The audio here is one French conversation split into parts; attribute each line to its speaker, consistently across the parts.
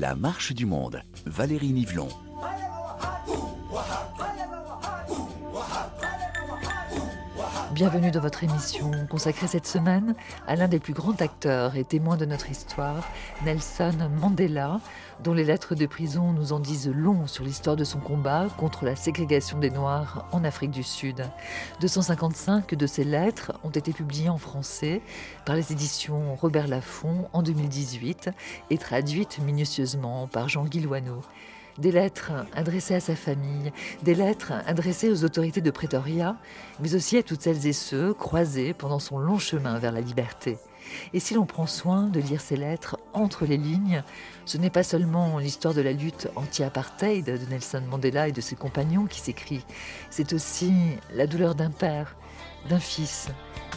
Speaker 1: La marche du monde, Valérie Nivelon.
Speaker 2: Bienvenue dans votre émission consacrée cette semaine à l'un des plus grands acteurs et témoins de notre histoire, Nelson Mandela, dont les lettres de prison nous en disent long sur l'histoire de son combat contre la ségrégation des Noirs en Afrique du Sud. 255 de ces lettres ont été publiées en français par les éditions Robert Laffont en 2018 et traduites minutieusement par Jean-Guy Loineau des lettres adressées à sa famille, des lettres adressées aux autorités de Pretoria, mais aussi à toutes celles et ceux croisés pendant son long chemin vers la liberté. Et si l'on prend soin de lire ces lettres entre les lignes, ce n'est pas seulement l'histoire de la lutte anti-apartheid de Nelson Mandela et de ses compagnons qui s'écrit, c'est aussi la douleur d'un père, d'un fils,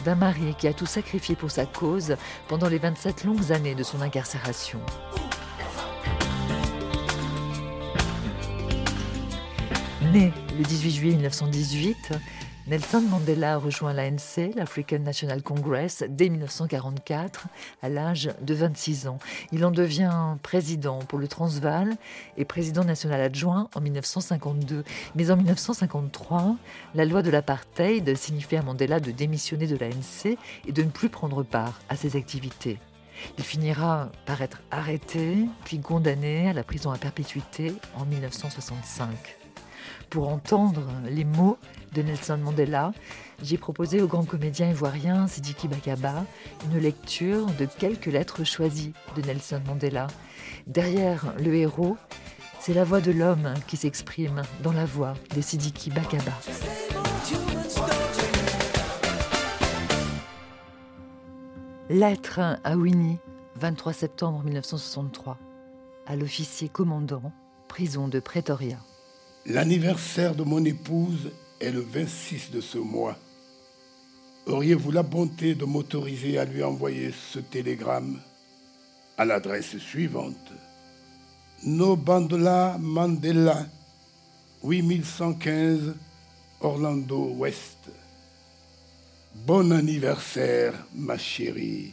Speaker 2: d'un mari qui a tout sacrifié pour sa cause pendant les 27 longues années de son incarcération. Le 18 juillet 1918, Nelson Mandela rejoint l'ANC, l'African National Congress, dès 1944, à l'âge de 26 ans. Il en devient président pour le Transvaal et président national adjoint en 1952. Mais en 1953, la loi de l'apartheid signifie à Mandela de démissionner de l'ANC et de ne plus prendre part à ses activités. Il finira par être arrêté, puis condamné à la prison à perpétuité en 1965. Pour entendre les mots de Nelson Mandela, j'ai proposé au grand comédien ivoirien Sidiki Bakaba une lecture de quelques lettres choisies de Nelson Mandela. Derrière le héros, c'est la voix de l'homme qui s'exprime dans la voix de Sidiki Bakaba. Lettre à Winnie, 23 septembre 1963, à l'officier commandant, prison de Pretoria.
Speaker 3: L'anniversaire de mon épouse est le 26 de ce mois. Auriez-vous la bonté de m'autoriser à lui envoyer ce télégramme à l'adresse suivante Nobandela Mandela, 8115 Orlando West. Bon anniversaire, ma chérie.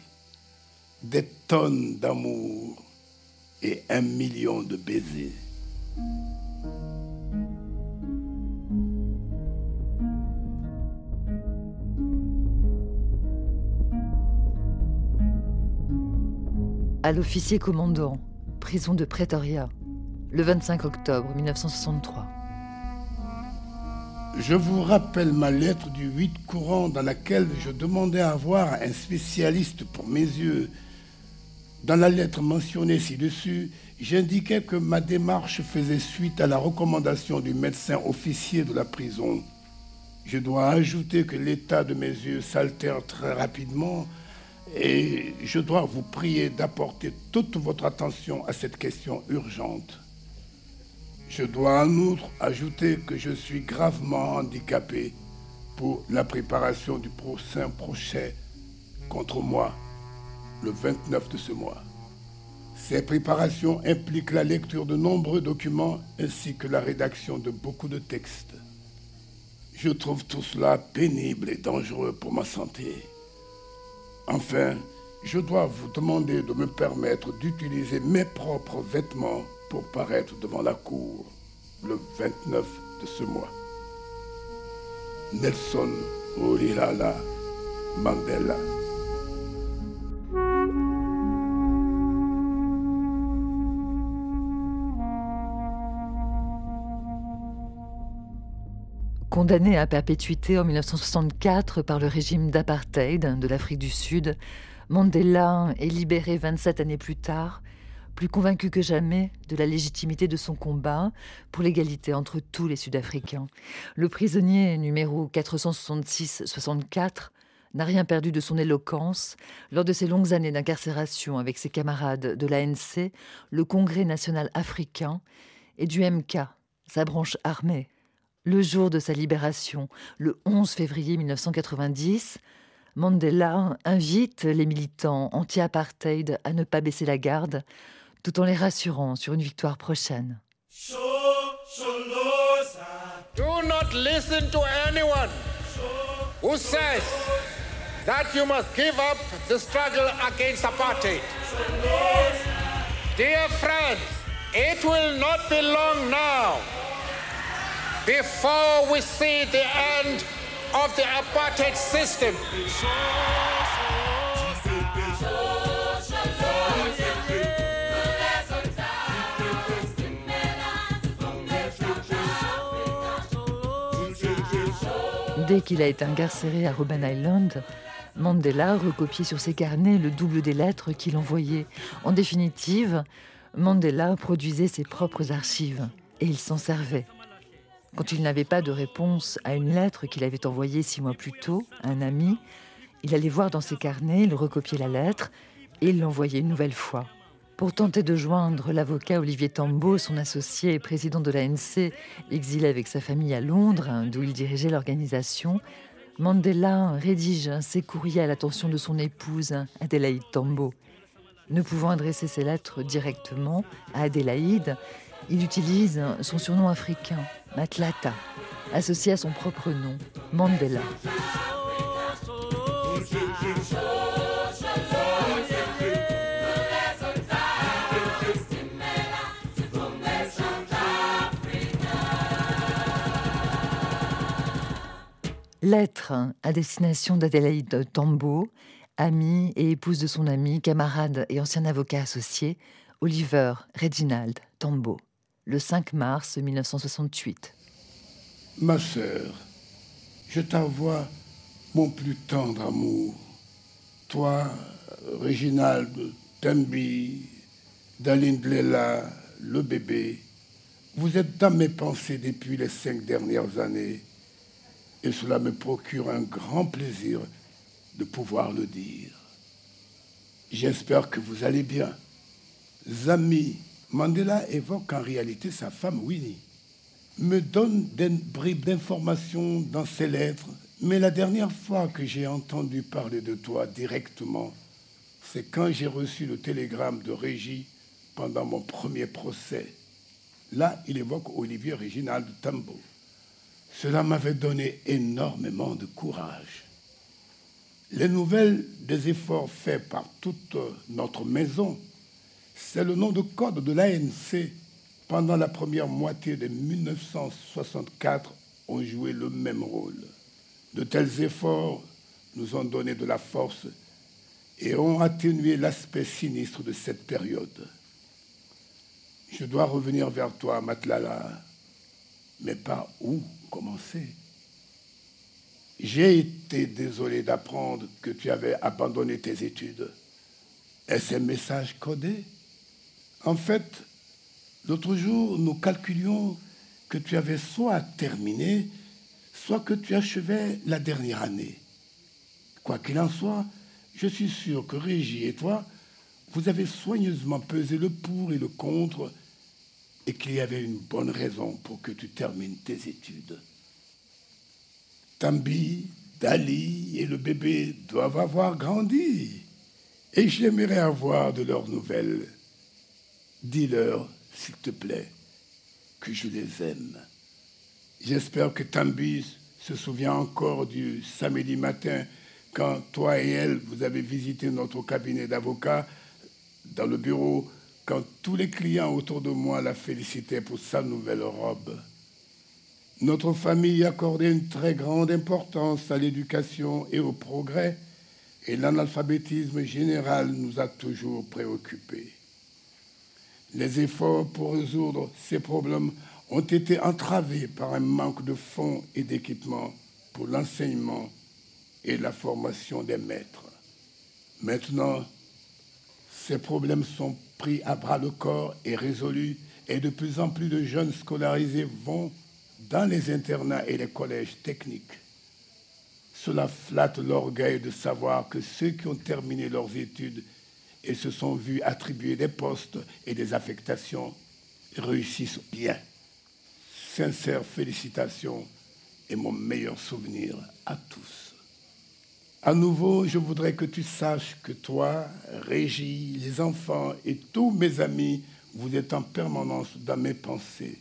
Speaker 3: Des tonnes d'amour et un million de baisers.
Speaker 2: À l'officier commandant, prison de Pretoria, le 25 octobre 1963.
Speaker 3: Je vous rappelle ma lettre du 8 courant dans laquelle je demandais à avoir un spécialiste pour mes yeux. Dans la lettre mentionnée ci-dessus, j'indiquais que ma démarche faisait suite à la recommandation du médecin officier de la prison. Je dois ajouter que l'état de mes yeux s'altère très rapidement et je dois vous prier d'apporter toute votre attention à cette question urgente. Je dois en outre ajouter que je suis gravement handicapé pour la préparation du prochain procès contre moi le 29 de ce mois. Ces préparations impliquent la lecture de nombreux documents ainsi que la rédaction de beaucoup de textes. Je trouve tout cela pénible et dangereux pour ma santé. Enfin, je dois vous demander de me permettre d'utiliser mes propres vêtements pour paraître devant la cour le 29 de ce mois. Nelson Olilala Mandela.
Speaker 2: Condamné à perpétuité en 1964 par le régime d'apartheid de l'Afrique du Sud, Mandela est libéré 27 années plus tard, plus convaincu que jamais de la légitimité de son combat pour l'égalité entre tous les Sud-Africains. Le prisonnier numéro 466-64 n'a rien perdu de son éloquence lors de ses longues années d'incarcération avec ses camarades de l'ANC, le Congrès national africain et du MK, sa branche armée. Le jour de sa libération, le 11 février 1990, Mandela invite les militants anti-apartheid à ne pas baisser la garde, tout en les rassurant sur une victoire prochaine.
Speaker 4: Do not listen to anyone who says that you must give up the struggle against apartheid. Dear friends, It will not be long now before we see the end of the apartheid system.
Speaker 2: Dès qu'il a été incarcéré à Robben Island, Mandela recopiait sur ses carnets le double des lettres qu'il envoyait. En définitive, Mandela produisait ses propres archives et il s'en servait. Quand il n'avait pas de réponse à une lettre qu'il avait envoyée six mois plus tôt à un ami, il allait voir dans ses carnets, il recopiait la lettre et il l'envoyait une nouvelle fois. Pour tenter de joindre l'avocat Olivier Tambo, son associé et président de l'ANC, exilé avec sa famille à Londres, d'où il dirigeait l'organisation, Mandela rédige ses courriers à l'attention de son épouse, Adélaïde Tambo. Ne pouvant adresser ses lettres directement à Adélaïde, il utilise son surnom africain, Matlata, associé à son propre nom, Mandela. Lettre à destination d'Adélaïde Tambo, amie et épouse de son ami, camarade et ancien avocat associé, Oliver Reginald Tambo, le 5 mars 1968.
Speaker 3: Ma sœur, je t'envoie mon plus tendre amour. Toi, Reginald Tambi, Dalindlela, le bébé, vous êtes dans mes pensées depuis les cinq dernières années et cela me procure un grand plaisir de pouvoir le dire. J'espère que vous allez bien. Zami, Mandela évoque en réalité sa femme Winnie, me donne des bribes d'informations dans ses lettres, mais la dernière fois que j'ai entendu parler de toi directement, c'est quand j'ai reçu le télégramme de Régie pendant mon premier procès. Là, il évoque Olivier Réginald Tambo. Cela m'avait donné énormément de courage. Les nouvelles des efforts faits par toute notre maison, c'est le nom de code de l'ANC pendant la première moitié de 1964 ont joué le même rôle. De tels efforts nous ont donné de la force et ont atténué l'aspect sinistre de cette période. Je dois revenir vers toi, Matlala, mais pas où commencer. J'ai été désolé d'apprendre que tu avais abandonné tes études. Est-ce un message codé En fait, l'autre jour, nous calculions que tu avais soit terminé, soit que tu achevais la dernière année. Quoi qu'il en soit, je suis sûr que Régie et toi, vous avez soigneusement pesé le pour et le contre et qu'il y avait une bonne raison pour que tu termines tes études. Tambi, Dali et le bébé doivent avoir grandi et j'aimerais avoir de leurs nouvelles. Dis-leur, s'il te plaît, que je les aime. J'espère que Tambi se souvient encore du samedi matin quand toi et elle, vous avez visité notre cabinet d'avocats dans le bureau quand tous les clients autour de moi la félicitaient pour sa nouvelle robe. Notre famille accordait une très grande importance à l'éducation et au progrès, et l'analphabétisme général nous a toujours préoccupés. Les efforts pour résoudre ces problèmes ont été entravés par un manque de fonds et d'équipements pour l'enseignement et la formation des maîtres. Maintenant, ces problèmes sont pris à bras le corps et résolus, et de plus en plus de jeunes scolarisés vont dans les internats et les collèges techniques. Cela flatte l'orgueil de savoir que ceux qui ont terminé leurs études et se sont vus attribuer des postes et des affectations réussissent bien. Sincères félicitations et mon meilleur souvenir à tous. À nouveau, je voudrais que tu saches que toi, Régie, les enfants et tous mes amis, vous êtes en permanence dans mes pensées.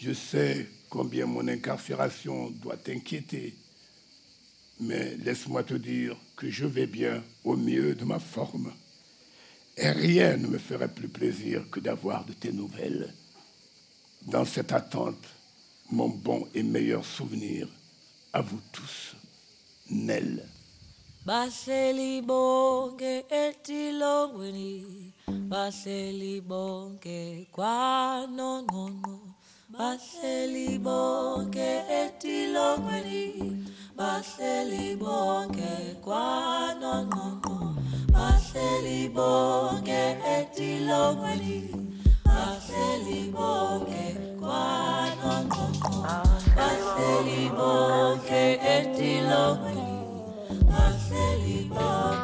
Speaker 3: Je sais combien mon incarcération doit t'inquiéter, mais laisse-moi te dire que je vais bien au mieux de ma forme. Et rien ne me ferait plus plaisir que d'avoir de tes nouvelles. Dans cette attente, mon bon et meilleur souvenir à vous tous, Nel.
Speaker 5: Bahleli bonke kwanongqongqo Bahleli bonke etilongweni Bahleli bonke kwanongqongqo Bahleli bonke etilongweni Bahleli bonke kwanongqongqo Bahleli bonke etilongweni bahleli bonke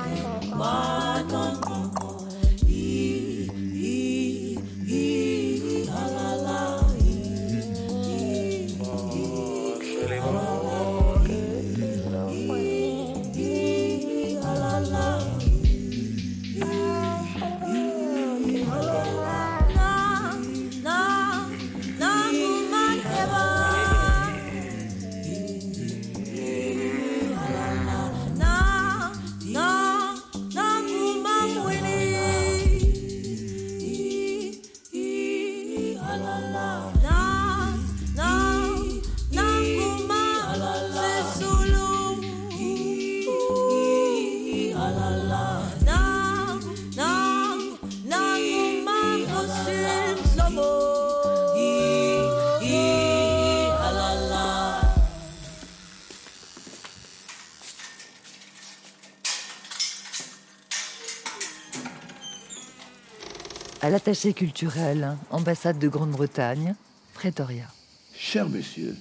Speaker 2: À l'attaché culturel, ambassade de Grande-Bretagne, Pretoria.
Speaker 3: Cher monsieur,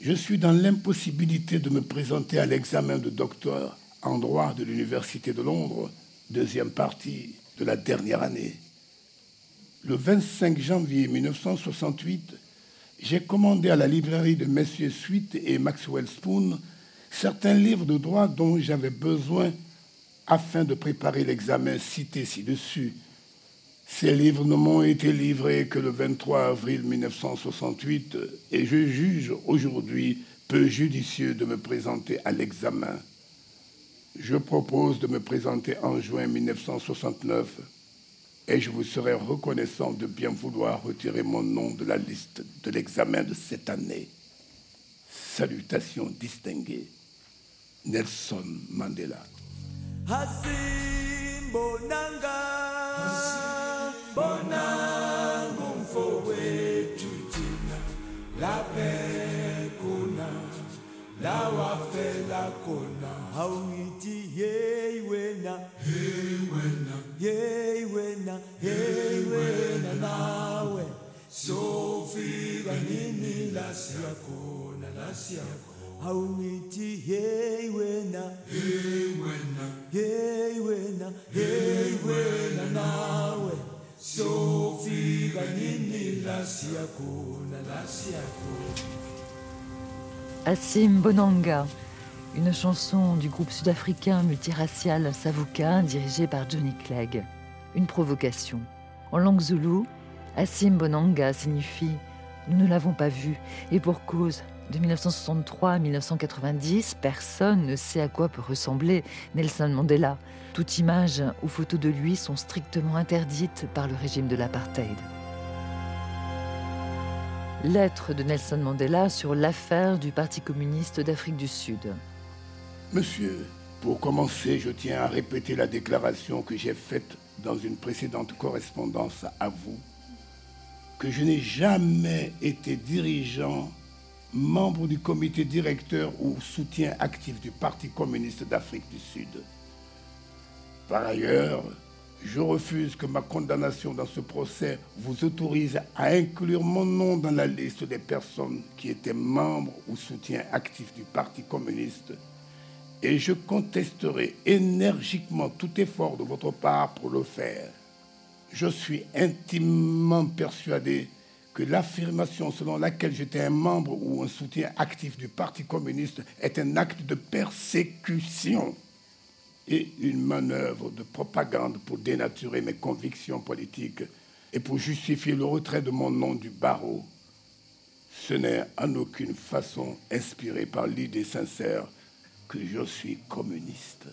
Speaker 3: je suis dans l'impossibilité de me présenter à l'examen de docteur en droit de l'Université de Londres, deuxième partie de la dernière année. Le 25 janvier 1968, j'ai commandé à la librairie de Messieurs Sweet et Maxwell Spoon certains livres de droit dont j'avais besoin afin de préparer l'examen cité ci-dessus. Ces livres ne m'ont été livrés que le 23 avril 1968 et je juge aujourd'hui peu judicieux de me présenter à l'examen. Je propose de me présenter en juin 1969 et je vous serai reconnaissant de bien vouloir retirer mon nom de la liste de l'examen de cette année. Salutations distinguées. Nelson Mandela.
Speaker 6: bonanga bonango mfowethu thina laphe khona la wafela khona. Awuyithi yeyi wena. Yeyi wena. Yeyi wena. Yeyi wena nawe. Sofika nini? La siyakhona la siyakhona awuyithi yeyi wena. Yeyi wena. Yeyi wena. Yeyi wena. nawe. Sofika
Speaker 2: Assim Bonanga, une chanson du groupe sud-africain multiracial Savuka dirigé par Johnny Clegg. Une provocation. En langue zoulou, Assim Bonanga signifie Nous ne l'avons pas vu, et pour cause. De 1963 à 1990, personne ne sait à quoi peut ressembler Nelson Mandela. Toute image ou photo de lui sont strictement interdites par le régime de l'apartheid. Lettre de Nelson Mandela sur l'affaire du Parti communiste d'Afrique du Sud.
Speaker 3: Monsieur, pour commencer, je tiens à répéter la déclaration que j'ai faite dans une précédente correspondance à vous, que je n'ai jamais été dirigeant, membre du comité directeur ou soutien actif du Parti communiste d'Afrique du Sud. Par ailleurs, je refuse que ma condamnation dans ce procès vous autorise à inclure mon nom dans la liste des personnes qui étaient membres ou soutiens actifs du Parti communiste et je contesterai énergiquement tout effort de votre part pour le faire. Je suis intimement persuadé que l'affirmation selon laquelle j'étais un membre ou un soutien actif du Parti communiste est un acte de persécution et une manœuvre de propagande pour dénaturer mes convictions politiques et pour justifier le retrait de mon nom du barreau. Ce n'est en aucune façon inspiré par l'idée sincère que je suis communiste.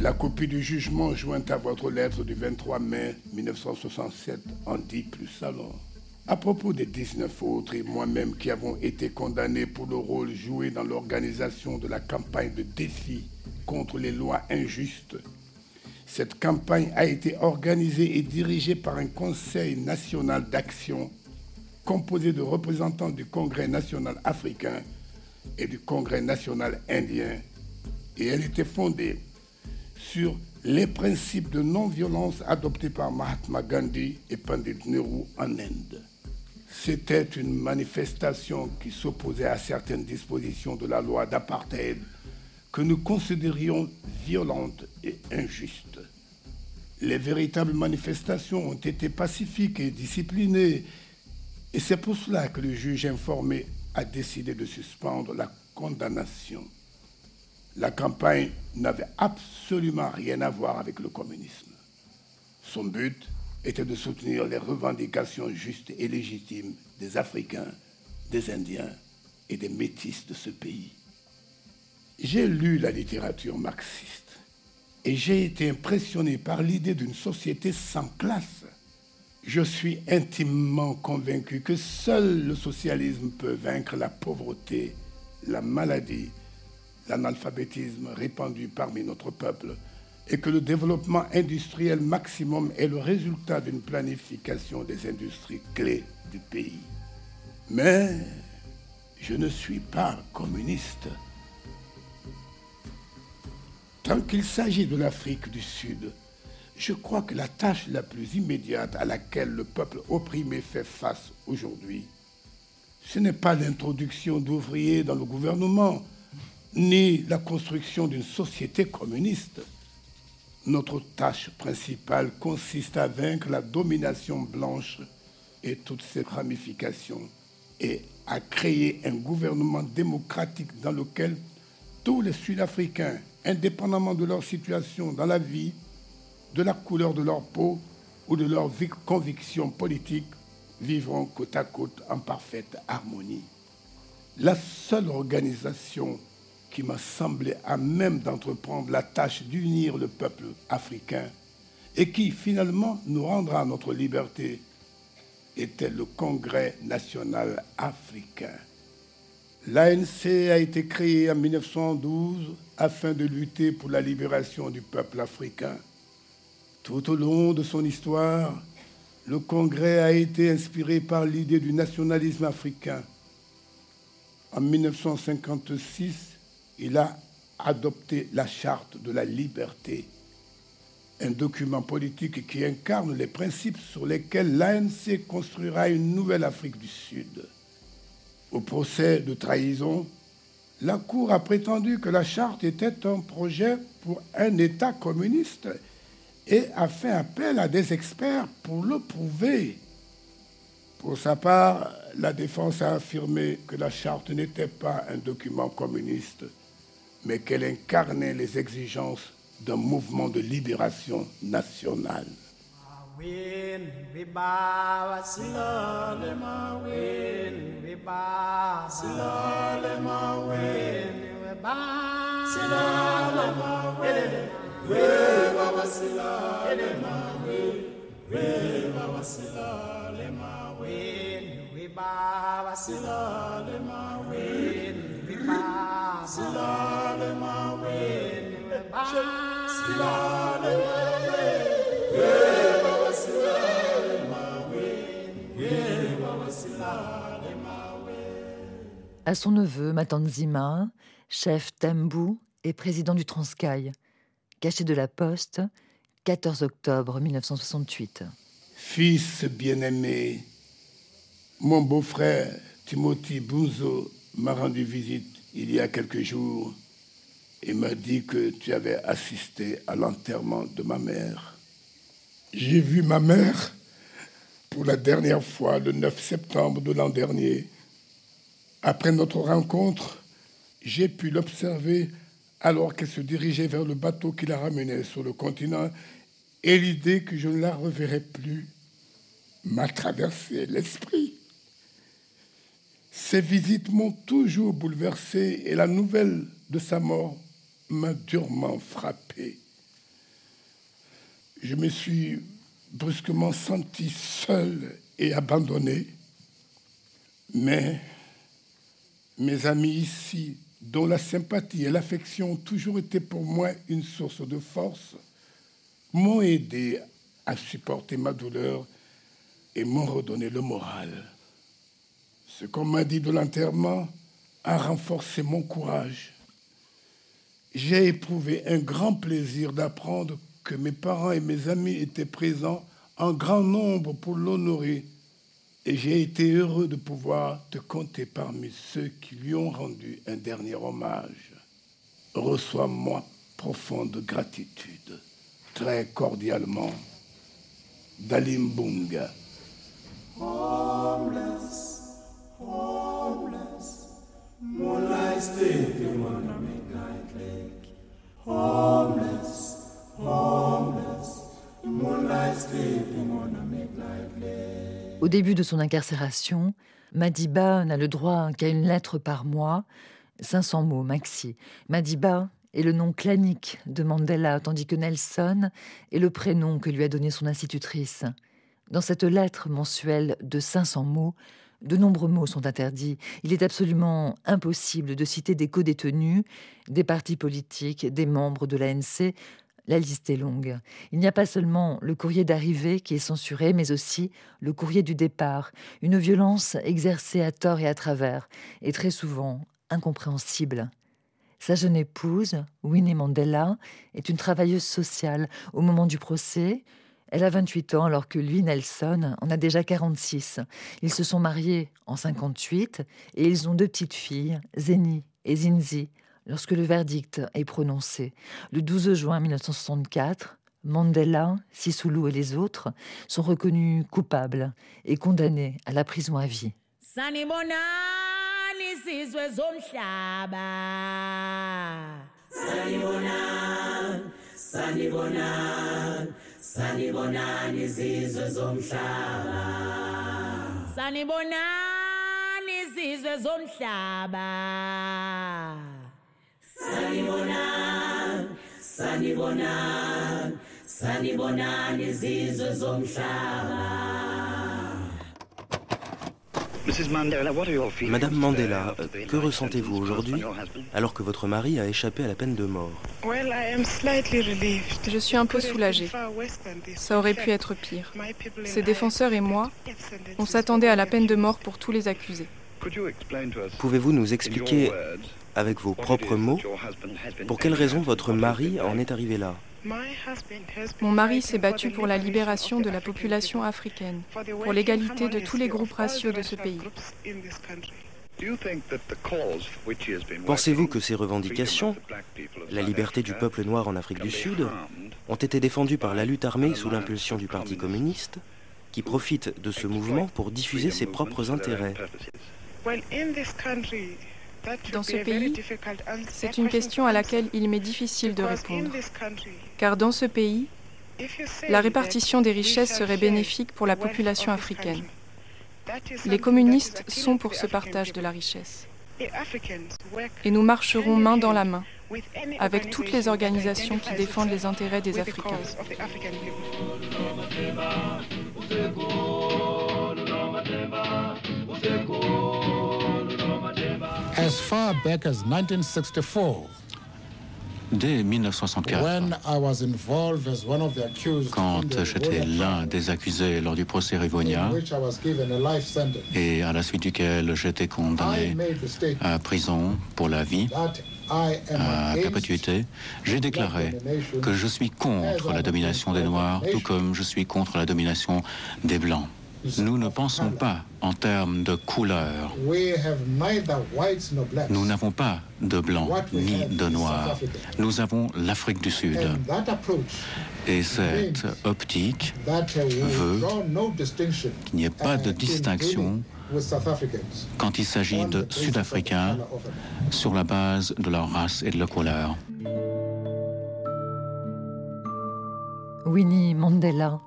Speaker 3: La copie du jugement jointe à votre lettre du 23 mai 1967 en dit plus alors. À propos des 19 autres et moi-même qui avons été condamnés pour le rôle joué dans l'organisation de la campagne de défi contre les lois injustes, cette campagne a été organisée et dirigée par un Conseil national d'action composé de représentants du Congrès national africain et du Congrès national indien, et elle était fondée sur les principes de non-violence adoptés par Mahatma Gandhi et Pandit Nehru en Inde. C'était une manifestation qui s'opposait à certaines dispositions de la loi d'apartheid que nous considérions violentes et injustes. Les véritables manifestations ont été pacifiques et disciplinées, et c'est pour cela que le juge informé a décidé de suspendre la condamnation. La campagne n'avait absolument rien à voir avec le communisme. Son but était de soutenir les revendications justes et légitimes des Africains, des Indiens et des Métis de ce pays. J'ai lu la littérature marxiste et j'ai été impressionné par l'idée d'une société sans classe. Je suis intimement convaincu que seul le socialisme peut vaincre la pauvreté, la maladie, l'analphabétisme répandu parmi notre peuple et que le développement industriel maximum est le résultat d'une planification des industries clés du pays. Mais je ne suis pas communiste. Tant qu'il s'agit de l'Afrique du Sud, je crois que la tâche la plus immédiate à laquelle le peuple opprimé fait face aujourd'hui, ce n'est pas l'introduction d'ouvriers dans le gouvernement, ni la construction d'une société communiste. Notre tâche principale consiste à vaincre la domination blanche et toutes ses ramifications et à créer un gouvernement démocratique dans lequel tous les Sud-Africains, indépendamment de leur situation dans la vie, de la couleur de leur peau ou de leurs convictions politiques, vivront côte à côte en parfaite harmonie. La seule organisation qui m'a semblé à même d'entreprendre la tâche d'unir le peuple africain et qui finalement nous rendra notre liberté était le Congrès national africain. L'ANC a été créé en 1912 afin de lutter pour la libération du peuple africain. Tout au long de son histoire, le Congrès a été inspiré par l'idée du nationalisme africain. En 1956, il a adopté la charte de la liberté, un document politique qui incarne les principes sur lesquels l'ANC construira une nouvelle Afrique du Sud. Au procès de trahison, la Cour a prétendu que la charte était un projet pour un État communiste et a fait appel à des experts pour le prouver. Pour sa part, la défense a affirmé que la charte n'était pas un document communiste, mais qu'elle incarnait les exigences d'un mouvement de libération nationale.
Speaker 2: À son neveu, Matanzima, chef Tembu et président du Transcaille, caché de la poste, 14 octobre 1968.
Speaker 3: Fils bien-aimé, mon beau-frère Timothy Bunzo m'a rendu visite il y a quelques jours et m'a dit que tu avais assisté à l'enterrement de ma mère. J'ai vu ma mère pour la dernière fois le 9 septembre de l'an dernier. Après notre rencontre, j'ai pu l'observer alors qu'elle se dirigeait vers le bateau qui la ramenait sur le continent et l'idée que je ne la reverrai plus m'a traversé l'esprit. Ces visites m'ont toujours bouleversé et la nouvelle de sa mort m'a durement frappé. je me suis brusquement senti seul et abandonné. Mais mes amis ici, dont la sympathie et l'affection ont toujours été pour moi une source de force, m'ont aidé à supporter ma douleur et m'ont redonné le moral. Ce qu'on m'a dit de l'enterrement a renforcé mon courage. J'ai éprouvé un grand plaisir d'apprendre que mes parents et mes amis étaient présents en grand nombre pour l'honorer et j'ai été heureux de pouvoir te compter parmi ceux qui lui ont rendu un dernier hommage. Reçois-moi profonde gratitude. Très cordialement, Dalim Bunga.
Speaker 6: Homeless,
Speaker 2: Au début de son incarcération, Madiba n'a le droit qu'à une lettre par mois, 500 mots maxi. Madiba est le nom clanique de Mandela, tandis que Nelson est le prénom que lui a donné son institutrice. Dans cette lettre mensuelle de 500 mots, de nombreux mots sont interdits. Il est absolument impossible de citer des co-détenus, des partis politiques, des membres de l'ANC. La liste est longue. Il n'y a pas seulement le courrier d'arrivée qui est censuré, mais aussi le courrier du départ, une violence exercée à tort et à travers, et très souvent incompréhensible. Sa jeune épouse, Winnie Mandela, est une travailleuse sociale. Au moment du procès, elle a 28 ans alors que lui, Nelson, en a déjà 46. Ils se sont mariés en 58 et ils ont deux petites filles, Zeni et Zinzi, lorsque le verdict est prononcé. Le 12 juin 1964, Mandela, Sisulu et les autres sont reconnus coupables et condamnés à la prison à vie.
Speaker 5: Sanibonani izizwe zomhlaba. Sanibonani izizwe zomhlaba. Sanibonani sanibonani sanibonani izizwe zomhlaba
Speaker 7: Madame Mandela, euh, que ressentez-vous aujourd'hui alors que votre mari a échappé à la peine de mort?
Speaker 8: Je suis un peu soulagée. Ça aurait pu être pire. Ses défenseurs et moi, on s'attendait à la peine de mort pour tous les accusés.
Speaker 7: Pouvez-vous nous expliquer, avec vos propres mots, pour quelle raison votre mari en est arrivé là?
Speaker 8: Mon mari s'est battu pour la libération de la population africaine, pour l'égalité de tous les groupes raciaux de ce pays.
Speaker 7: Pensez-vous que ces revendications, la liberté du peuple noir en Afrique du Sud, ont été défendues par la lutte armée sous l'impulsion du Parti communiste, qui profite de ce mouvement pour diffuser ses propres intérêts?
Speaker 8: Dans ce pays, c'est une question à laquelle il m'est difficile de répondre. Car dans ce pays, la répartition des richesses serait bénéfique pour la population africaine. Les communistes sont pour ce partage de la richesse. Et nous marcherons main dans la main avec toutes les organisations qui défendent les intérêts des Africains.
Speaker 9: As far back as 1964,
Speaker 10: Dès 1964,
Speaker 9: when I was involved as one of the accused in
Speaker 10: quand
Speaker 9: the
Speaker 10: j'étais l'un des accusés lors du procès Rivonia, et à la suite duquel j'étais condamné à prison pour la vie, à perpétuité, j'ai déclaré que je suis contre la domination des Noirs, tout comme je suis contre la domination des Blancs. Nous ne pensons pas en termes de couleur.
Speaker 9: we have neither whites nor blacks.
Speaker 10: Nous n'avons pas de Blancs ni de Noirs. Nous avons l'Afrique du Sud.
Speaker 9: And that approach
Speaker 10: Et cette optique veut
Speaker 9: draw no distinction
Speaker 10: qu'il n'y ait pas de
Speaker 9: in
Speaker 10: distinction quand il s'agit
Speaker 9: on
Speaker 10: de
Speaker 9: the basis of the
Speaker 10: Sud-Africains sur la base de leur race et de leur couleur.
Speaker 2: Winnie Mandela,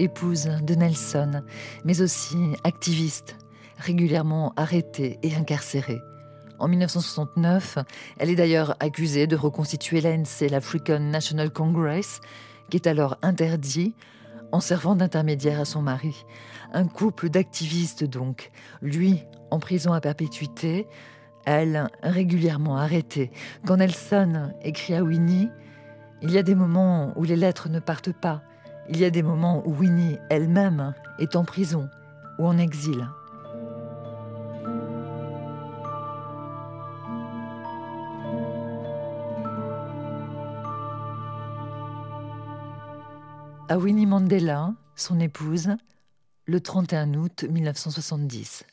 Speaker 2: épouse de Nelson, mais aussi activiste, régulièrement arrêtée et incarcérée. En 1969, elle est d'ailleurs accusée de reconstituer l'ANC, l'African National Congress, qui est alors interdit en servant d'intermédiaire à son mari. Un couple d'activistes donc, lui en prison à perpétuité, elle régulièrement arrêtée. Quand Nelson écrit à Winnie, il y a des moments où les lettres ne partent pas. Il y a des moments où Winnie elle-même est en prison ou en exil. À Winnie Mandela, son épouse, le 31 août 1970.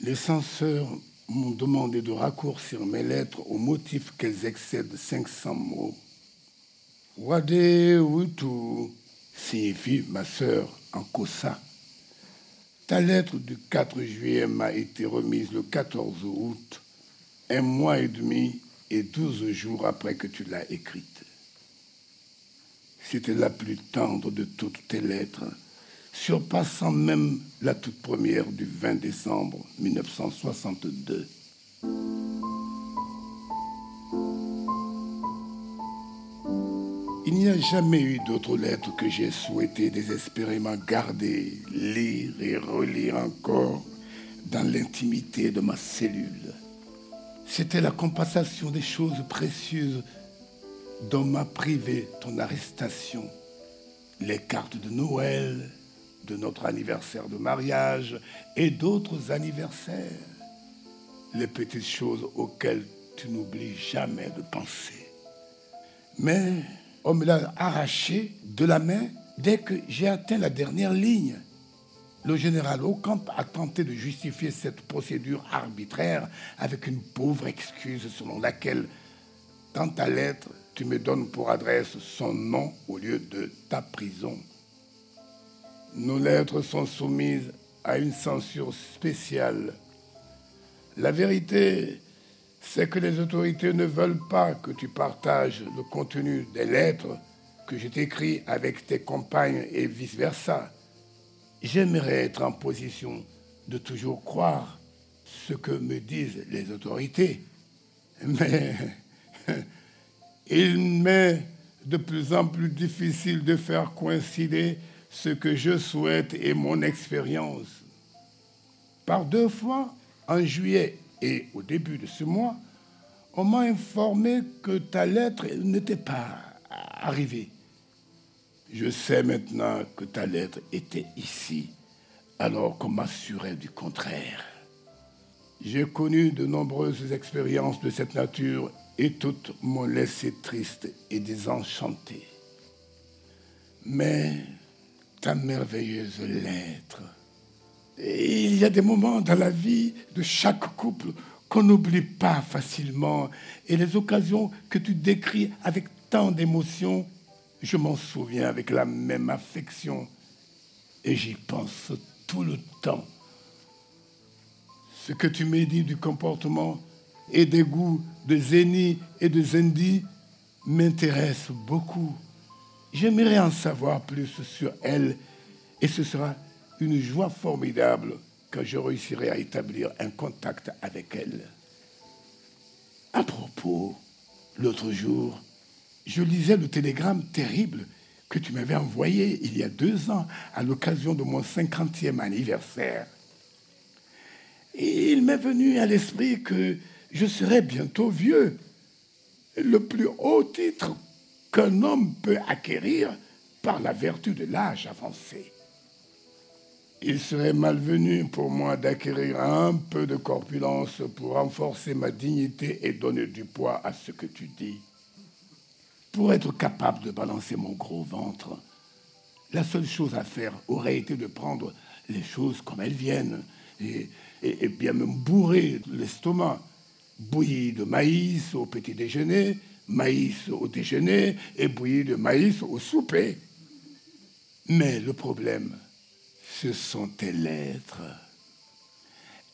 Speaker 3: Les censeurs m'ont demandé de raccourcir mes lettres au motif qu'elles excèdent 500 mots. Wade Wutu signifie ma sœur en Kosa. Ta lettre du 4 juillet m'a été remise le 14 août, un mois et demi et douze jours après que tu l'as écrite. C'était la plus tendre de toutes tes lettres surpassant même la toute première du 20 décembre 1962. Il n'y a jamais eu d'autres lettres que j'ai souhaité désespérément garder, lire et relire encore dans l'intimité de ma cellule. C'était la compensation des choses précieuses dont m'a privé ton arrestation. Les cartes de Noël, de notre anniversaire de mariage et d'autres anniversaires. Les petites choses auxquelles tu n'oublies jamais de penser. Mais on me l'a arraché de la main dès que j'ai atteint la dernière ligne. Le général Ocamp a tenté de justifier cette procédure arbitraire avec une pauvre excuse selon laquelle, dans ta lettre, tu me donnes pour adresse son nom au lieu de ta prison. Nos lettres sont soumises à une censure spéciale. La vérité, c'est que les autorités ne veulent pas que tu partages le contenu des lettres que je t'écris avec tes compagnes et vice-versa. J'aimerais être en position de toujours croire ce que me disent les autorités. Mais il m'est de plus en plus difficile de faire coïncider ce que je souhaite et mon expérience. Par deux fois, en juillet et au début de ce mois, on m'a informé que ta lettre n'était pas arrivée. Je sais maintenant que ta lettre était ici, alors qu'on m'assurait du contraire. J'ai connu de nombreuses expériences de cette nature et toutes m'ont laissé triste et désenchanté. Mais ta merveilleuse lettre. Il y a des moments dans la vie de chaque couple qu'on n'oublie pas facilement. Et les occasions que tu décris avec tant d'émotion, je m'en souviens avec la même affection. Et j'y pense tout le temps. Ce que tu m'as dit du comportement et des goûts de Zeni et de Zendi m'intéresse beaucoup. J'aimerais en savoir plus sur elle et ce sera une joie formidable quand je réussirai à établir un contact avec elle. À propos, l'autre jour, je lisais le télégramme terrible que tu m'avais envoyé il y a deux ans à l'occasion de mon cinquantième anniversaire. Et il m'est venu à l'esprit que je serais bientôt vieux. Le plus haut titre qu'un homme peut acquérir par la vertu de l'âge avancé. Il serait malvenu pour moi d'acquérir un peu de corpulence pour renforcer ma dignité et donner du poids à ce que tu dis. Pour être capable de balancer mon gros ventre, la seule chose à faire aurait été de prendre les choses comme elles viennent et, bien me bourrer l'estomac, bouilli de maïs au petit déjeuner, maïs au déjeuner et bouillie de maïs au souper. Mais le problème, ce sont tes lettres.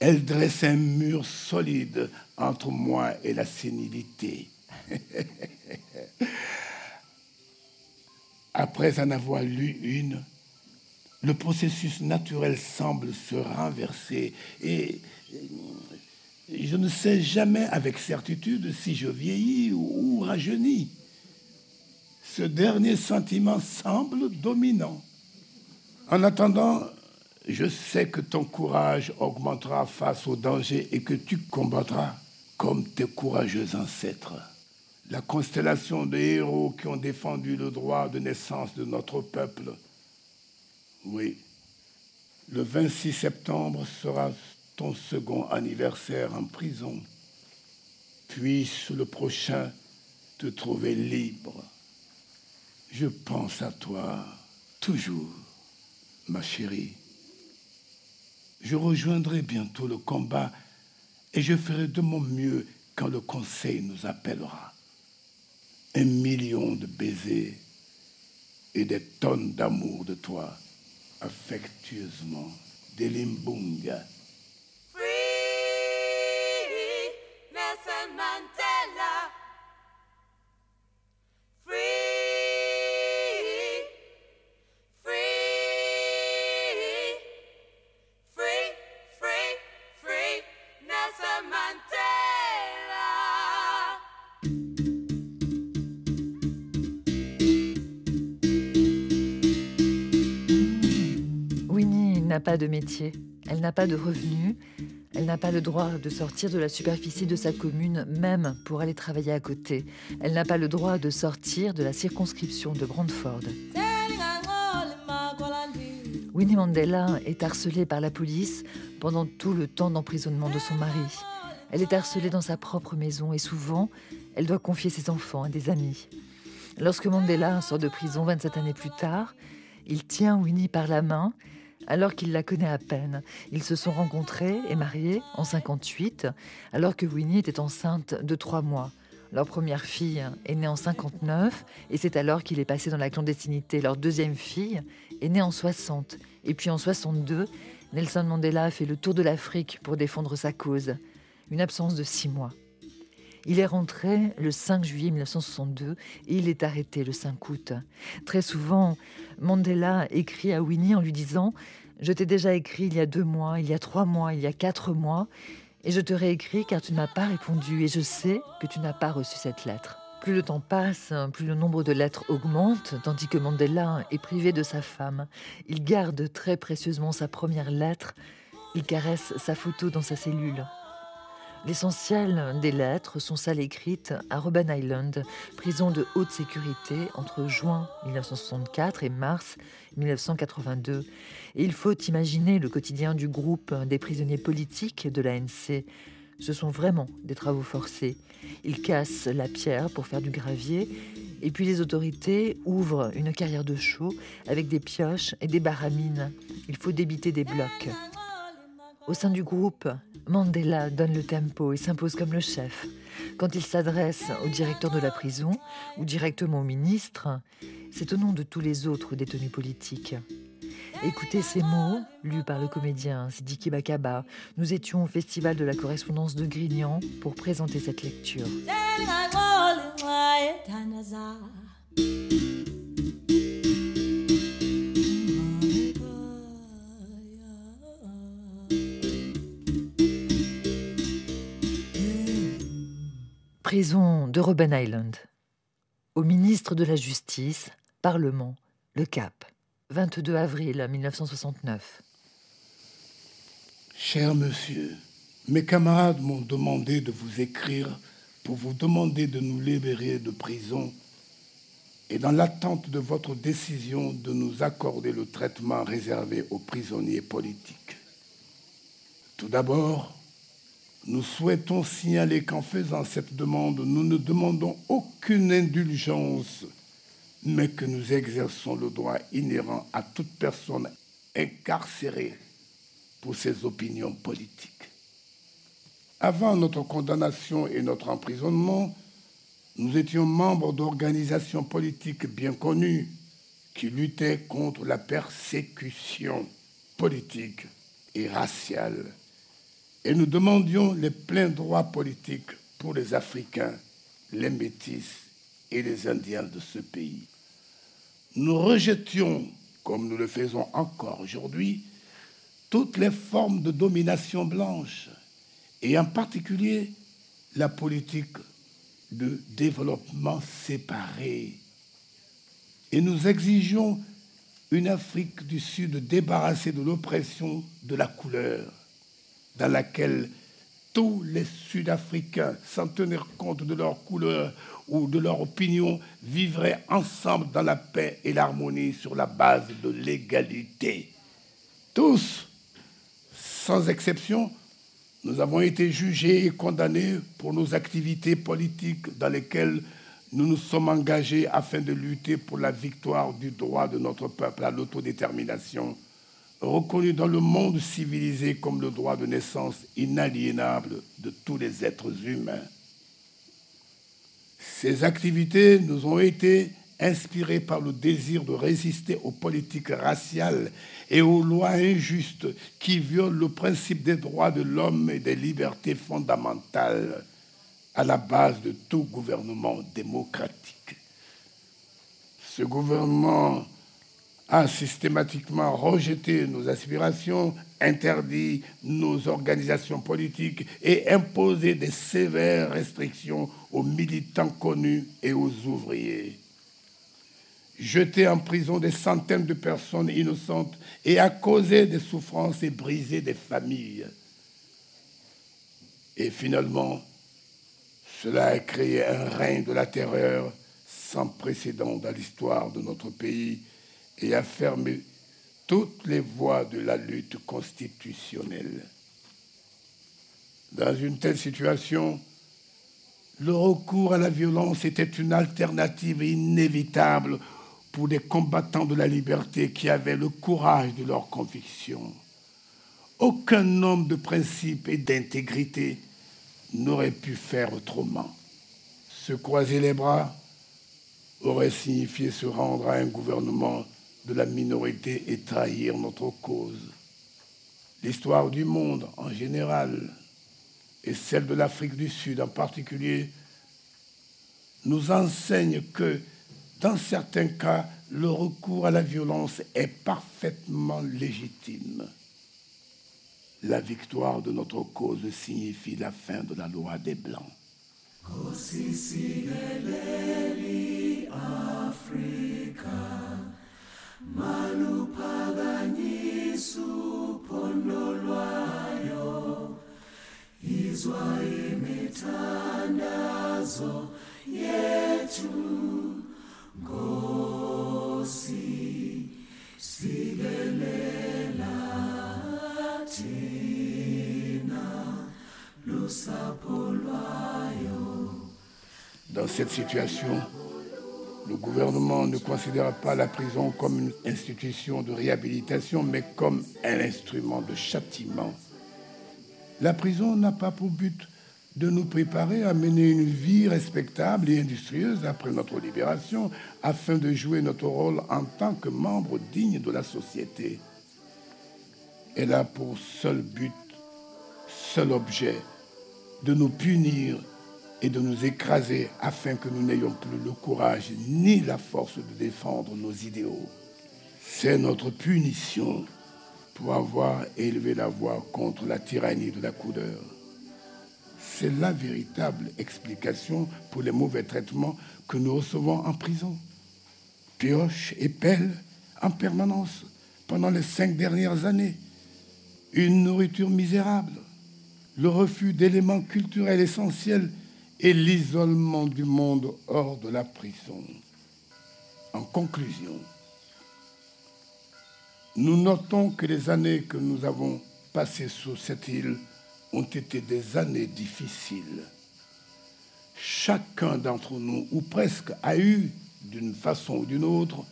Speaker 3: Elles dressent un mur solide entre moi et la sénilité. Après en avoir lu une, le processus naturel semble se renverser et je ne sais jamais avec certitude si je vieillis ou, rajeunis. ce dernier sentiment semble dominant. En attendant, je sais que ton courage augmentera face aux dangers et que tu combattras comme tes courageux ancêtres. La constellation de héros qui ont défendu le droit de naissance de notre peuple. Oui, le 26 septembre sera ton second anniversaire en prison. Puisse le prochain te trouver libre. Je pense à toi toujours, ma chérie. Je rejoindrai bientôt le combat et je ferai de mon mieux quand le conseil nous appellera. Un million de baisers et des tonnes d'amour de toi, affectueusement, Delimbunga.
Speaker 2: Pas de métier, elle n'a pas de revenus, elle n'a pas le droit de sortir de la superficie de sa commune, même pour aller travailler à côté. Elle n'a pas le droit de sortir de la circonscription de Brantford. Winnie Mandela est harcelée par la police pendant tout le temps d'emprisonnement de son mari. Elle est harcelée dans sa propre maison et souvent, elle doit confier ses enfants à des amis. Lorsque Mandela sort de prison 27 années plus tard, il tient Winnie par la main alors qu'il la connaît à peine. Ils se sont rencontrés et mariés en 58, alors que Winnie était enceinte de trois mois. Leur première fille est née en 59 et c'est alors qu'il est passé dans la clandestinité. Leur deuxième fille est née en 60 et puis en 62, Nelson Mandela fait le tour de l'Afrique pour défendre sa cause. Une absence de six mois. Il est rentré le 5 juillet 1962 et il est arrêté le 5 août. Très souvent, Mandela écrit à Winnie en lui disant Je t'ai déjà écrit il y a deux mois, il y a trois mois, il y a quatre mois, et je te réécris car tu ne m'as pas répondu et je sais que tu n'as pas reçu cette lettre. Plus le temps passe, plus le nombre de lettres augmente, tandis que Mandela est privé de sa femme. Il garde très précieusement sa première lettre, il caresse sa photo dans sa cellule. L'essentiel des lettres sont celles écrites à Robben Island, prison de haute sécurité entre juin 1964 et mars 1982. Et il faut imaginer le quotidien du groupe des prisonniers politiques de l'ANC. Ce sont vraiment des travaux forcés. Ils cassent la pierre pour faire du gravier et puis les autorités ouvrent une carrière de chaux avec des pioches et des baramines. Il faut débiter des blocs. Au sein du groupe, Mandela donne le tempo et s'impose comme le chef. Quand il s'adresse au directeur de la prison ou directement au ministre, c'est au nom de tous les autres détenus politiques. Écoutez ces mots, lus par le comédien Sidiki Bakaba. Nous étions au Festival de la correspondance de Grignan pour présenter cette lecture. Prison de Robben Island. Au ministre de la Justice, Parlement, Le Cap, 22 avril 1969.
Speaker 3: Cher monsieur, mes camarades m'ont demandé de vous écrire pour vous demander de nous libérer de prison et dans l'attente de votre décision de nous accorder le traitement réservé aux prisonniers politiques. Tout d'abord, nous souhaitons signaler qu'en faisant cette demande, nous ne demandons aucune indulgence, mais que nous exerçons le droit inhérent à toute personne incarcérée pour ses opinions politiques. Avant notre condamnation et notre emprisonnement, nous étions membres d'organisations politiques bien connues qui luttaient contre la persécution politique et raciale et nous demandions les pleins droits politiques pour les Africains, les Métis et les Indiens de ce pays. Nous rejetions, comme nous le faisons encore aujourd'hui, toutes les formes de domination blanche, et en particulier la politique de développement séparé et nous exigeons une Afrique du Sud débarrassée de l'oppression de la couleur, dans laquelle tous les Sud-Africains, sans tenir compte de leur couleur ou de leur opinion, vivraient ensemble dans la paix et l'harmonie sur la base de l'égalité. Tous, sans exception, nous avons été jugés et condamnés pour nos activités politiques dans lesquelles nous nous sommes engagés afin de lutter pour la victoire du droit de notre peuple à l'autodétermination reconnu dans le monde civilisé comme le droit de naissance inaliénable de tous les êtres humains. Ces activités nous ont été inspirées par le désir de résister aux politiques raciales et aux lois injustes qui violent le principe des droits de l'homme et des libertés fondamentales à la base de tout gouvernement démocratique. Ce gouvernement a systématiquement rejeté nos aspirations, interdit nos organisations politiques et imposé des sévères restrictions aux militants connus et aux ouvriers. Jeté en prison des centaines de personnes innocentes et a causé des souffrances et brisé des familles. Et finalement, cela a créé un règne de la terreur sans précédent dans l'histoire de notre pays et a fermé toutes les voies de la lutte constitutionnelle. Dans une telle situation, le recours à la violence était une alternative inévitable pour des combattants de la liberté qui avaient le courage de leurs convictions. Aucun homme de principe et d'intégrité n'aurait pu faire autrement. Se croiser les bras aurait signifié se rendre à un gouvernement de la minorité et trahir notre cause. L'histoire du monde en général et celle de l'Afrique du Sud en particulier nous enseigne que dans certains cas, le recours à la violence est parfaitement légitime. La victoire de notre cause signifie la fin de la loi des Blancs.
Speaker 6: Maluphakanyisa uphondo lwayo izwa imithandazo yethu nkosi sikelela thina lusapho lwayo
Speaker 3: Dans cette situation, Le gouvernement ne considère pas la prison comme une institution de réhabilitation, mais comme un instrument de châtiment. La prison n'a pas pour but de nous préparer à mener une vie respectable et industrieuse après notre libération, afin de jouer notre rôle en tant que membre digne de la société. Elle a pour seul but, seul objet, de nous punir et de nous écraser afin que nous n'ayons plus le courage ni la force de défendre nos idéaux. C'est notre punition pour avoir élevé la voix contre la tyrannie de la couleur. C'est la véritable explication pour les mauvais traitements que nous recevons en prison. Pioche et pelle en permanence pendant les cinq dernières années. Une nourriture misérable, le refus d'éléments culturels essentiels et l'isolement du monde hors de la prison. En conclusion, nous notons que les années que nous avons passées sur cette île ont été des années difficiles. Chacun d'entre nous, ou presque, a eu, d'une façon ou d'une autre,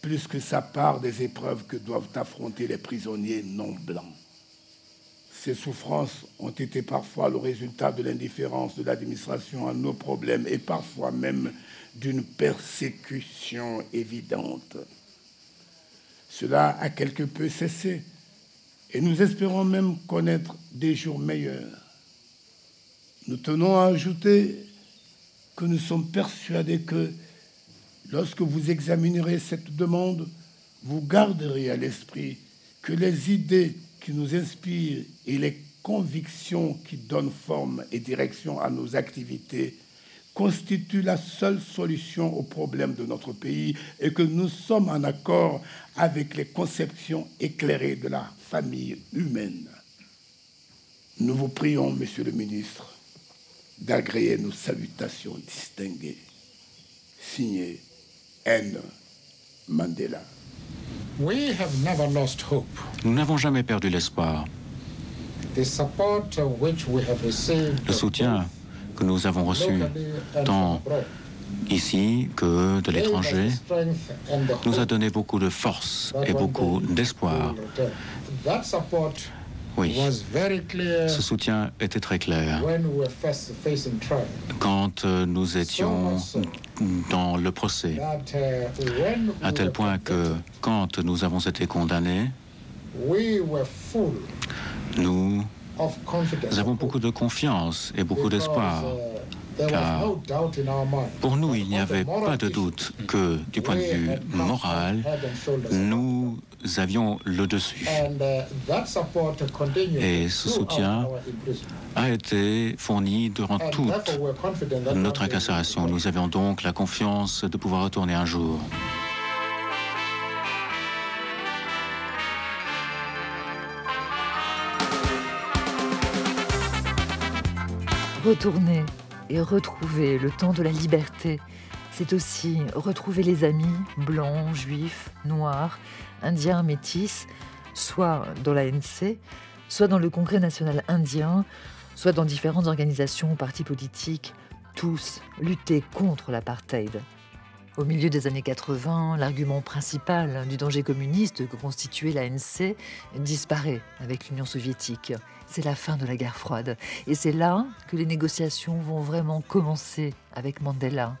Speaker 3: plus que sa part des épreuves que doivent affronter les prisonniers non blancs. Ces souffrances ont été parfois le résultat de l'indifférence de l'administration à nos problèmes et parfois même d'une persécution évidente. Cela a quelque peu cessé et nous espérons même connaître des jours meilleurs. Nous tenons à ajouter que nous sommes persuadés que lorsque vous examinerez cette demande, vous garderez à l'esprit que les idées qui nous inspire et les convictions qui donnent forme et direction à nos activités constitue la seule solution aux problèmes de notre pays et que nous sommes en accord avec les conceptions éclairées de la famille humaine. Nous vous prions, Monsieur le ministre, d'agréer nos salutations distinguées. Signé N. Mandela.
Speaker 10: Nous n'avons jamais perdu l'espoir. Le soutien que nous avons reçu tant ici que de l'étranger nous a donné beaucoup de force et beaucoup d'espoir. Oui, ce soutien était très clair. Quand euh, nous étions dans le procès, à tel point que quand nous avons été condamnés, nous avons beaucoup de confiance et beaucoup d'espoir. Car pour nous, il n'y avait pas de doute que, du point de vue moral, nous avions le dessus. Et ce soutien a été fourni durant toute notre incarcération. Nous avions donc la confiance de pouvoir retourner un jour.
Speaker 2: Retourner et retrouver le temps de la liberté, c'est aussi retrouver les amis, blancs, juifs, noirs, indiens, métis, soit dans l'ANC, soit dans le Congrès national indien, soit dans différentes organisations, partis politiques, tous lutter contre l'apartheid. Au milieu des années 80, l'argument principal du danger communiste que constituait l'ANC disparaît avec l'Union soviétique. C'est la fin de la guerre froide. Et c'est là que les négociations vont vraiment commencer avec Mandela.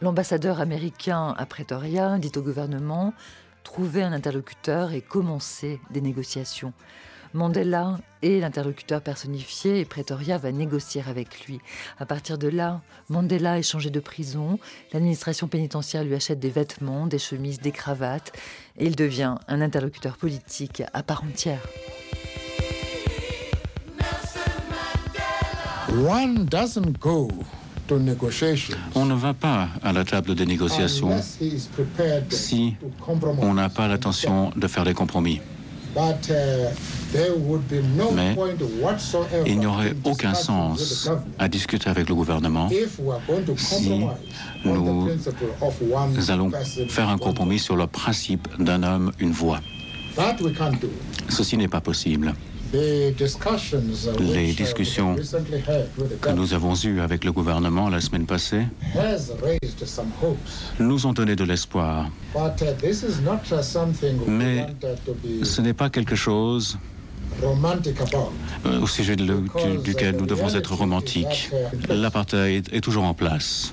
Speaker 2: L'ambassadeur américain à Pretoria dit au gouvernement trouver un interlocuteur et commencer des négociations. Mandela est l'interlocuteur personnifié et Pretoria va négocier avec lui. À partir de là, Mandela est changé de prison, l'administration pénitentiaire lui achète des vêtements, des chemises, des cravates et il devient un interlocuteur politique à part entière.
Speaker 10: On ne va pas à la table des négociations si on n'a pas l'intention de faire des compromis. Mais il n'y aurait aucun sens à discuter avec le gouvernement si nous allons faire un compromis sur le principe d'un homme, une voix. Ceci n'est pas possible. Les discussions que nous avons eues avec le gouvernement la semaine passée nous ont donné de l'espoir. Mais ce n'est pas quelque chose au sujet duquel nous devons être romantiques. L'apartheid est toujours en place.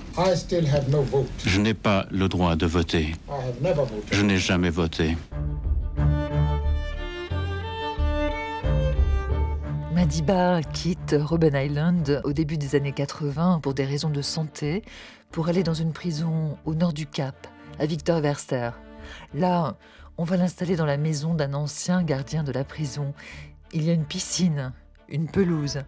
Speaker 10: Je n'ai pas le droit de voter. Je n'ai jamais voté.
Speaker 2: Madiba quitte Robben Island au début des années 80 pour des raisons de santé, pour aller dans une prison au nord du Cap, à Victor Verster. Là, on va l'installer dans la maison d'un ancien gardien de la prison. Il y a une piscine, une pelouse.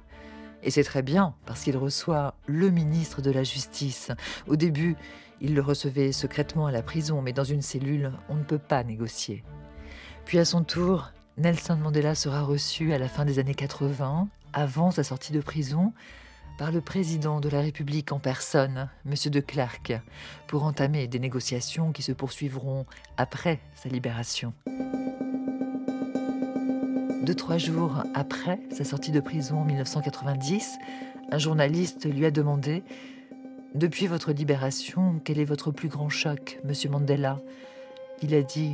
Speaker 2: Et c'est très bien, parce qu'il reçoit le ministre de la Justice. Au début, il le recevait secrètement à la prison, mais dans une cellule, on ne peut pas négocier. Puis à son tour, Nelson Mandela sera reçu à la fin des années 80, avant sa sortie de prison, par le président de la République en personne, M. de Klerk, pour entamer des négociations qui se poursuivront après sa libération. Deux, trois jours après sa sortie de prison en 1990, un journaliste lui a demandé Depuis votre libération, quel est votre plus grand choc, Monsieur Mandela? Il a dit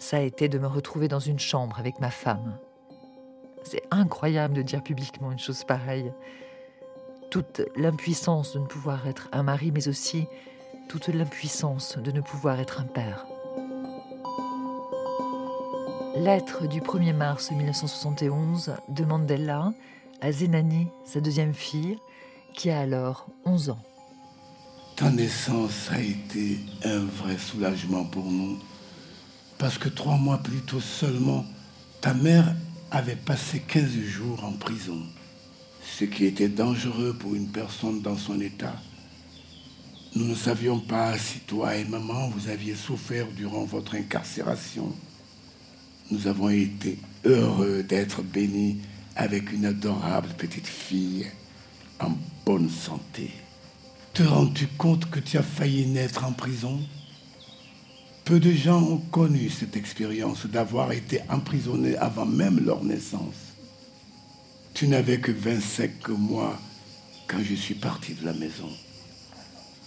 Speaker 2: ça a été de me retrouver dans une chambre avec ma femme. C'est incroyable de dire publiquement une chose pareille. Toute l'impuissance de ne pouvoir être un mari, mais aussi toute l'impuissance de ne pouvoir être un père. Lettre du 1er mars 1971 de Mandela à Zenani, sa deuxième fille, qui a alors 11 ans.
Speaker 3: Ta naissance a été un vrai soulagement pour nous parce que trois mois plus tôt seulement, ta mère avait passé 15 jours en prison, ce qui était dangereux pour une personne dans son état, Nous ne savions pas si toi et maman vous aviez souffert durant votre incarcération. Nous avons été heureux d'être bénis avec une adorable petite fille en bonne santé. Te rends-tu compte que tu as failli naître en prison? Peu de gens ont connu cette expérience d'avoir été emprisonnés avant même leur naissance. Tu n'avais que 25 mois quand je suis parti de la maison.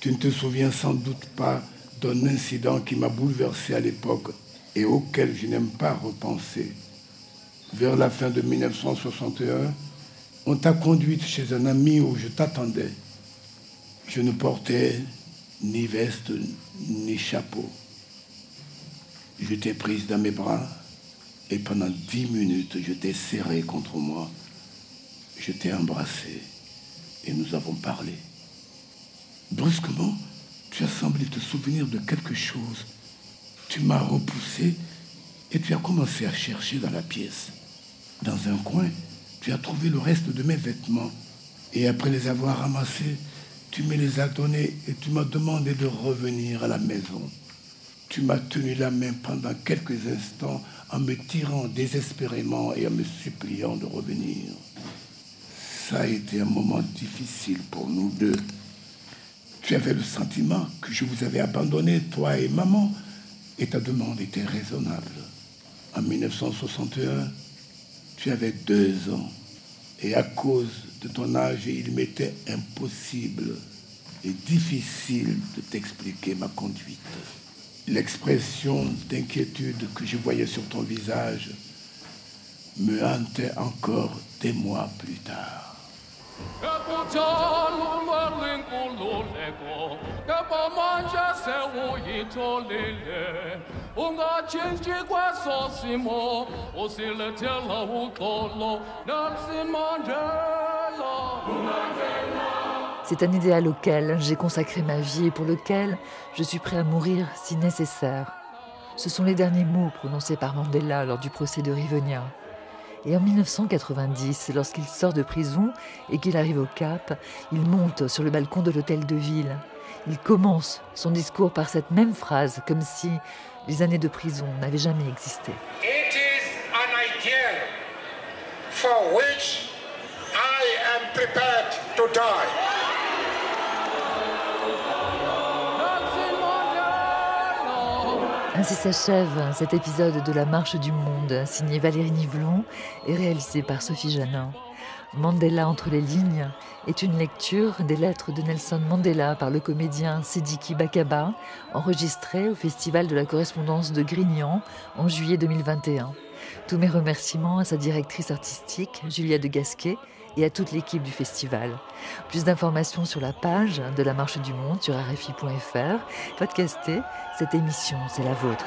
Speaker 3: Tu ne te souviens sans doute pas d'un incident qui m'a bouleversé à l'époque et auquel je n'aime pas repenser. Vers la fin de 1961, on t'a conduite chez un ami où je t'attendais. Je ne portais ni veste ni chapeau. Je t'ai prise dans mes bras et pendant dix minutes, je t'ai serré contre moi. Je t'ai embrassé et nous avons parlé. Brusquement, tu as semblé te souvenir de quelque chose. Tu m'as repoussé et tu as commencé à chercher dans la pièce. Dans un coin, tu as trouvé le reste de mes vêtements. Et après les avoir ramassés, tu me les as donnés et tu m'as demandé de revenir à la maison. Tu m'as tenu la main pendant quelques instants en me tirant désespérément et en me suppliant de revenir. Ça a été un moment difficile pour nous deux. Tu avais le sentiment que je vous avais abandonné, toi et maman, et ta demande était raisonnable. En 1961, tu avais deux ans, et à cause de ton âge, il m'était impossible et difficile de t'expliquer ma conduite. L'expression d'inquiétude que je voyais sur ton visage me hantait encore des mois plus tard.
Speaker 2: C'est un idéal auquel j'ai consacré ma vie et pour lequel je suis prêt à mourir si nécessaire. Ce sont les derniers mots prononcés par Mandela lors du procès de Rivonia. Et en 1990, lorsqu'il sort de prison et qu'il arrive au Cap, il monte sur le balcon de l'hôtel de ville. Il commence son discours par cette même phrase, comme si les années de prison n'avaient jamais existé. Ainsi s'achève cet épisode de La Marche du Monde, signé Valérie Nivelon et réalisé par Sophie Janin. Mandela entre les lignes est une lecture des lettres de Nelson Mandela par le comédien Sidiki Bakaba, enregistrée au Festival de la correspondance de Grignan en juillet 2021. Tous mes remerciements à sa directrice artistique, Julia de Gasquet, et à toute l'équipe du festival. Plus d'informations sur la page de la Marche du Monde sur rfi.fr. Podcastez, cette émission, c'est la vôtre.